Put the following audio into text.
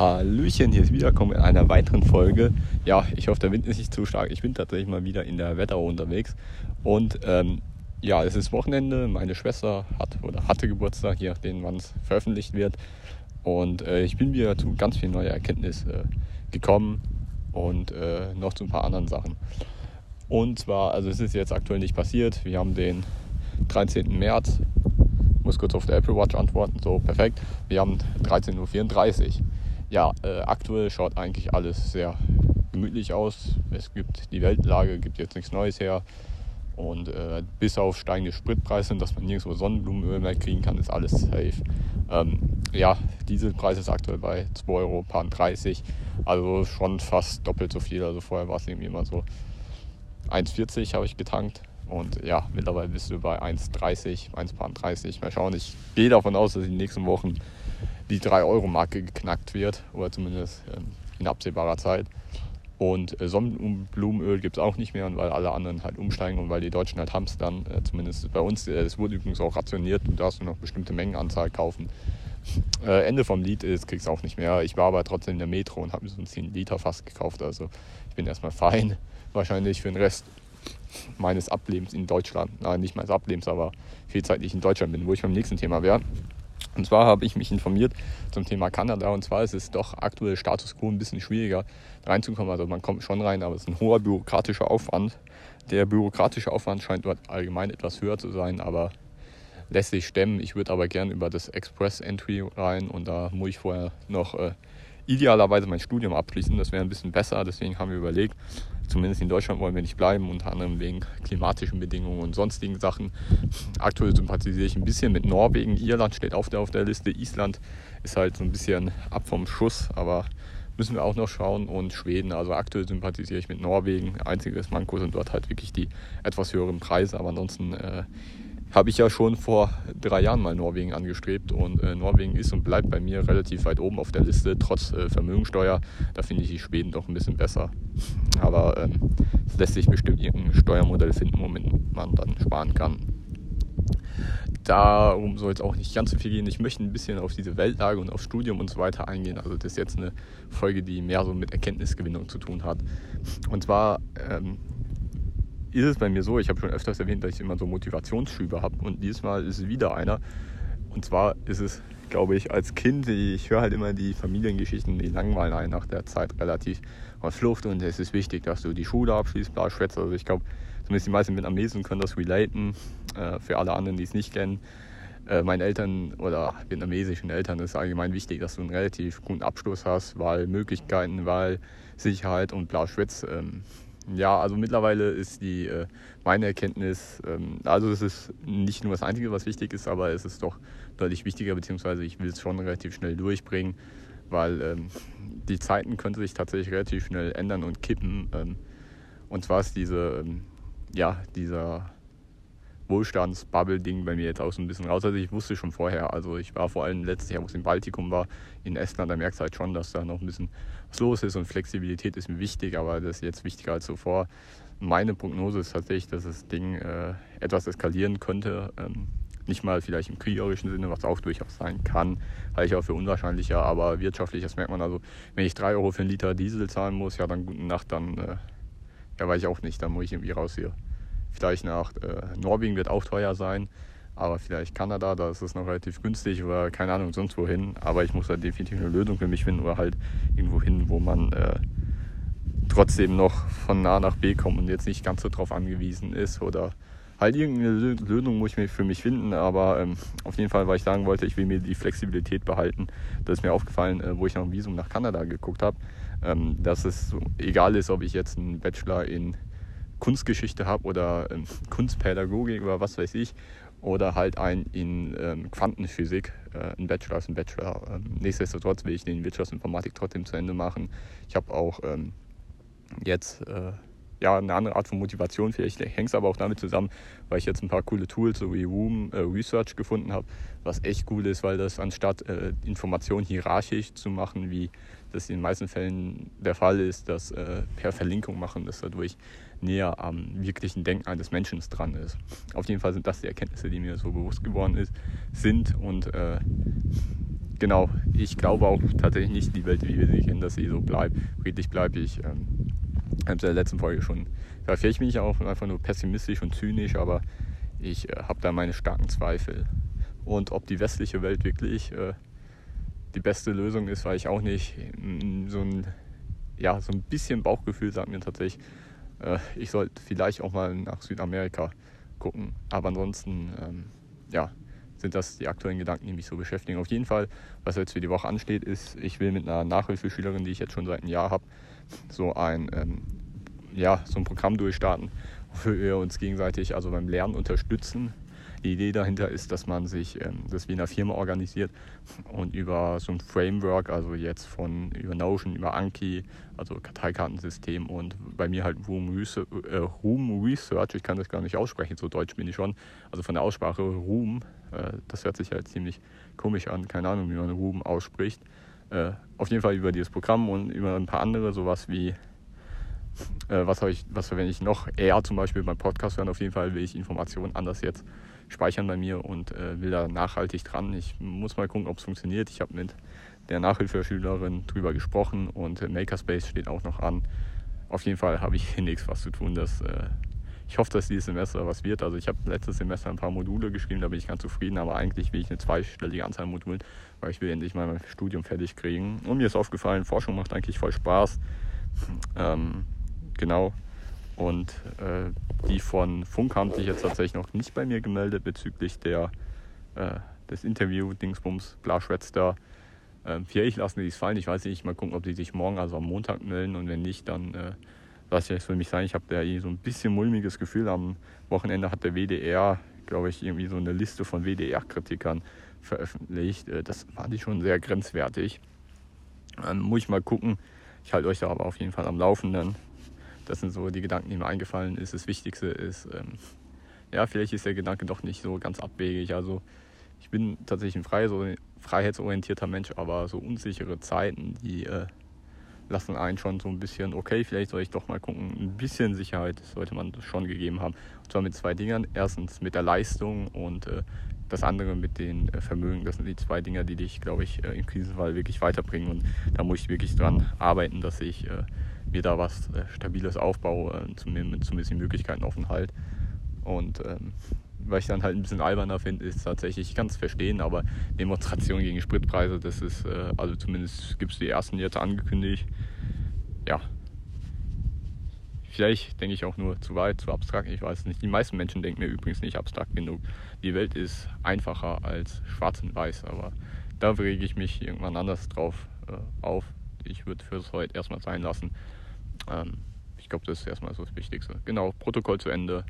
Hallöchen, hier ist Wiederkommen in einer weiteren Folge. Ja, ich hoffe, der Wind ist nicht zu stark. Ich bin tatsächlich mal wieder in der Wetterau unterwegs. Und ähm, ja, es ist Wochenende. Meine Schwester hat oder hatte Geburtstag, je nachdem, wann es veröffentlicht wird. Und äh, ich bin wieder zu ganz viel neuer Erkenntnis äh, gekommen und äh, noch zu ein paar anderen Sachen. Und zwar, also es ist jetzt aktuell nicht passiert. Wir haben den 13. März. Ich muss kurz auf der Apple Watch antworten. So, perfekt. Wir haben 13.34 Uhr ja, äh, aktuell schaut eigentlich alles sehr gemütlich aus. Es gibt die Weltlage, gibt jetzt nichts Neues her. Und äh, bis auf steigende Spritpreise, dass man nirgendwo Sonnenblumenöl mehr kriegen kann, ist alles safe. Ähm, ja, Dieselpreis ist aktuell bei 2 Euro, 30. Also schon fast doppelt so viel. Also vorher war es irgendwie immer so 1,40 habe ich getankt. Und ja, mittlerweile bist du bei 1,30, 1,30. Mal schauen. Ich gehe davon aus, dass in den nächsten Wochen die 3-Euro-Marke geknackt wird, oder zumindest ähm, in absehbarer Zeit. Und äh, Sonnenblumenöl gibt es auch nicht mehr, weil alle anderen halt umsteigen und weil die Deutschen halt hamstern. Äh, zumindest bei uns, äh, es wurde übrigens auch rationiert, du darfst nur noch bestimmte Mengenanzahl kaufen. Ende vom Lied ist, kriegst du auch nicht mehr. Ich war aber trotzdem in der Metro und habe mir so ein 10 Liter Fass gekauft. Also ich bin erstmal fein. Wahrscheinlich für den Rest meines Ablebens in Deutschland. Nein, nicht meines Ablebens, aber viel Zeit, die ich in Deutschland bin, wo ich beim nächsten Thema wäre. Und zwar habe ich mich informiert zum Thema Kanada. Und zwar ist es doch aktuell Status quo ein bisschen schwieriger reinzukommen. Also man kommt schon rein, aber es ist ein hoher bürokratischer Aufwand. Der bürokratische Aufwand scheint dort allgemein etwas höher zu sein, aber lässt sich stemmen. Ich würde aber gerne über das Express Entry rein und da muss ich vorher noch äh, idealerweise mein Studium abschließen. Das wäre ein bisschen besser. Deswegen haben wir überlegt, zumindest in Deutschland wollen wir nicht bleiben, unter anderem wegen klimatischen Bedingungen und sonstigen Sachen. Aktuell sympathisiere ich ein bisschen mit Norwegen. Irland steht auf der, auf der Liste. Island ist halt so ein bisschen ab vom Schuss, aber müssen wir auch noch schauen. Und Schweden, also aktuell sympathisiere ich mit Norwegen. Einziges Manko sind dort halt wirklich die etwas höheren Preise, aber ansonsten äh, habe ich ja schon vor drei Jahren mal Norwegen angestrebt und äh, Norwegen ist und bleibt bei mir relativ weit oben auf der Liste, trotz äh, Vermögensteuer. Da finde ich die Schweden doch ein bisschen besser. Aber ähm, es lässt sich bestimmt irgendein Steuermodell finden, womit man dann sparen kann. Darum soll es auch nicht ganz so viel gehen. Ich möchte ein bisschen auf diese Weltlage und aufs Studium und so weiter eingehen. Also das ist jetzt eine Folge, die mehr so mit Erkenntnisgewinnung zu tun hat. Und zwar ähm, ist es bei mir so, ich habe schon öfters erwähnt, dass ich immer so Motivationsschübe habe und dieses Mal ist es wieder einer. Und zwar ist es, glaube ich, als Kind, ich höre halt immer die Familiengeschichten, die langweilen einen nach der Zeit relativ. Man Flucht und es ist wichtig, dass du die Schule abschließt, bla, schwätze. Also ich glaube, zumindest die meisten Vietnamesen können das relaten. Äh, für alle anderen, die es nicht kennen. Äh, meinen Eltern oder vietnamesischen Eltern ist allgemein wichtig, dass du einen relativ guten Abschluss hast, weil Möglichkeiten, weil Sicherheit und bla, schwätze. Ja, also mittlerweile ist die äh, meine Erkenntnis, ähm, also es ist nicht nur das Einzige, was wichtig ist, aber es ist doch deutlich wichtiger, beziehungsweise ich will es schon relativ schnell durchbringen, weil ähm, die Zeiten können sich tatsächlich relativ schnell ändern und kippen. Ähm, und zwar ist diese, ja, dieser Wohlstandsbubble-Ding bei mir jetzt auch so ein bisschen raus. Also ich wusste schon vorher, also ich war vor allem letztes Jahr, wo es im Baltikum war, in Estland, da merkst du halt schon, dass da noch ein bisschen was los ist und Flexibilität ist mir wichtig, aber das ist jetzt wichtiger als zuvor. Meine Prognose ist tatsächlich, dass das Ding äh, etwas eskalieren könnte. Ähm, nicht mal vielleicht im kriegerischen Sinne, was auch durchaus sein kann, halte ich auch für unwahrscheinlicher, aber wirtschaftlich, das merkt man also, wenn ich 3 Euro für einen Liter Diesel zahlen muss, ja dann gute Nacht, dann äh, ja, weiß ich auch nicht, dann muss ich irgendwie raus hier. Vielleicht nach äh, Norwegen wird auch teuer sein, aber vielleicht Kanada, da ist es noch relativ günstig oder keine Ahnung, sonst wohin. Aber ich muss da definitiv eine Lösung für mich finden oder halt irgendwo hin, wo man äh, trotzdem noch von A nach B kommt und jetzt nicht ganz so drauf angewiesen ist oder halt irgendeine Lösung muss ich für mich finden, aber ähm, auf jeden Fall, weil ich sagen wollte, ich will mir die Flexibilität behalten. Das ist mir aufgefallen, äh, wo ich nach dem Visum nach Kanada geguckt habe, ähm, dass es egal ist, ob ich jetzt einen Bachelor in Kunstgeschichte habe oder ähm, Kunstpädagogik oder was weiß ich oder halt ein in ähm, Quantenphysik, äh, ein Bachelor ist ein Bachelor. Ähm, nichtsdestotrotz will ich den Wirtschaftsinformatik trotzdem zu Ende machen. Ich habe auch ähm, jetzt äh, ja, eine andere Art von Motivation. Vielleicht hängt es aber auch damit zusammen, weil ich jetzt ein paar coole Tools so wie Room äh, Research gefunden habe, was echt cool ist, weil das anstatt äh, Informationen hierarchisch zu machen, wie das in den meisten Fällen der Fall ist, das äh, per Verlinkung machen, das dadurch näher am wirklichen Denken eines Menschen dran ist. Auf jeden Fall sind das die Erkenntnisse, die mir so bewusst geworden ist, sind und äh, genau, ich glaube auch tatsächlich nicht die Welt, wie wir sie kennen, dass sie so bleibt, friedlich bleibt. Ich ähm, in der letzten Folge schon vielleicht bin ich auch einfach nur pessimistisch und zynisch, aber ich äh, habe da meine starken Zweifel. Und ob die westliche Welt wirklich äh, die beste Lösung ist, weiß ich auch nicht. So ein, ja, so ein bisschen Bauchgefühl sagt mir tatsächlich, äh, ich sollte vielleicht auch mal nach Südamerika gucken. Aber ansonsten, ähm, ja, sind das die aktuellen Gedanken, die mich so beschäftigen. Auf jeden Fall, was jetzt für die Woche ansteht, ist, ich will mit einer Nachhilfeschülerin, die ich jetzt schon seit einem Jahr habe, so ein, ähm, ja, so ein Programm durchstarten, wofür wir uns gegenseitig also beim Lernen unterstützen. Die Idee dahinter ist, dass man sich ähm, das wie in einer Firma organisiert und über so ein Framework, also jetzt von über Notion, über Anki, also Karteikartensystem und bei mir halt Room Research, äh, Room Research, ich kann das gar nicht aussprechen, so deutsch bin ich schon, also von der Aussprache Room, äh, das hört sich halt ziemlich komisch an, keine Ahnung, wie man Room ausspricht. Äh, auf jeden Fall über dieses Programm und über ein paar andere, sowas wie äh, was, ich, was verwende ich noch? eher zum Beispiel beim Podcast hören. Auf jeden Fall will ich Informationen anders jetzt speichern bei mir und äh, will da nachhaltig dran. Ich muss mal gucken, ob es funktioniert. Ich habe mit der Nachhilfeschülerin drüber gesprochen und äh, Makerspace steht auch noch an. Auf jeden Fall habe ich hier nichts was zu tun. Dass, äh, ich hoffe, dass dieses Semester was wird. Also ich habe letztes Semester ein paar Module geschrieben, da bin ich ganz zufrieden, aber eigentlich will ich eine zweistellige Anzahl an Modulen, weil ich will endlich mal mein Studium fertig kriegen. Und mir ist aufgefallen, Forschung macht eigentlich voll Spaß. Ähm, genau. Und äh, die von Funk haben sich jetzt tatsächlich noch nicht bei mir gemeldet bezüglich der, äh, des Interview-Dingsbums, Blaschwätz Ähm, vielleicht lassen die es fallen. Ich weiß nicht, mal gucken, ob die sich morgen, also am Montag melden. Und wenn nicht, dann äh, lasse ich es für mich sein. Ich habe da eh so ein bisschen mulmiges Gefühl. Am Wochenende hat der WDR, glaube ich, irgendwie so eine Liste von WDR-Kritikern veröffentlicht. Äh, das fand ich schon sehr grenzwertig. Ähm, muss ich mal gucken. Ich halte euch da aber auf jeden Fall am Laufenden. Das sind so die Gedanken, die mir eingefallen ist. Das Wichtigste ist, ähm, ja, vielleicht ist der Gedanke doch nicht so ganz abwegig. Also ich bin tatsächlich ein frei, so freiheitsorientierter Mensch, aber so unsichere Zeiten, die äh, lassen einen schon so ein bisschen, okay, vielleicht soll ich doch mal gucken. Ein bisschen Sicherheit sollte man schon gegeben haben. Und zwar mit zwei Dingern. Erstens mit der Leistung und äh, das andere mit den äh, Vermögen. Das sind die zwei Dinger, die dich, glaube ich, äh, im Krisenfall wirklich weiterbringen. Und da muss ich wirklich dran arbeiten, dass ich äh, mir da was äh, Stabiles aufbaue, äh, zumindest, zumindest die Möglichkeiten offen halt. Und ähm, was ich dann halt ein bisschen alberner finde, ist tatsächlich, ich kann es verstehen, aber Demonstrationen gegen Spritpreise, das ist, äh, also zumindest gibt es die ersten jetzt angekündigt. Ja. Vielleicht denke ich auch nur zu weit, zu abstrakt, ich weiß nicht. Die meisten Menschen denken mir übrigens nicht abstrakt genug. Die Welt ist einfacher als schwarz und weiß, aber da rege ich mich irgendwann anders drauf äh, auf. Ich würde für das heute erstmal sein lassen. Ähm, ich glaube, das ist erstmal so das Wichtigste. Genau, Protokoll zu Ende.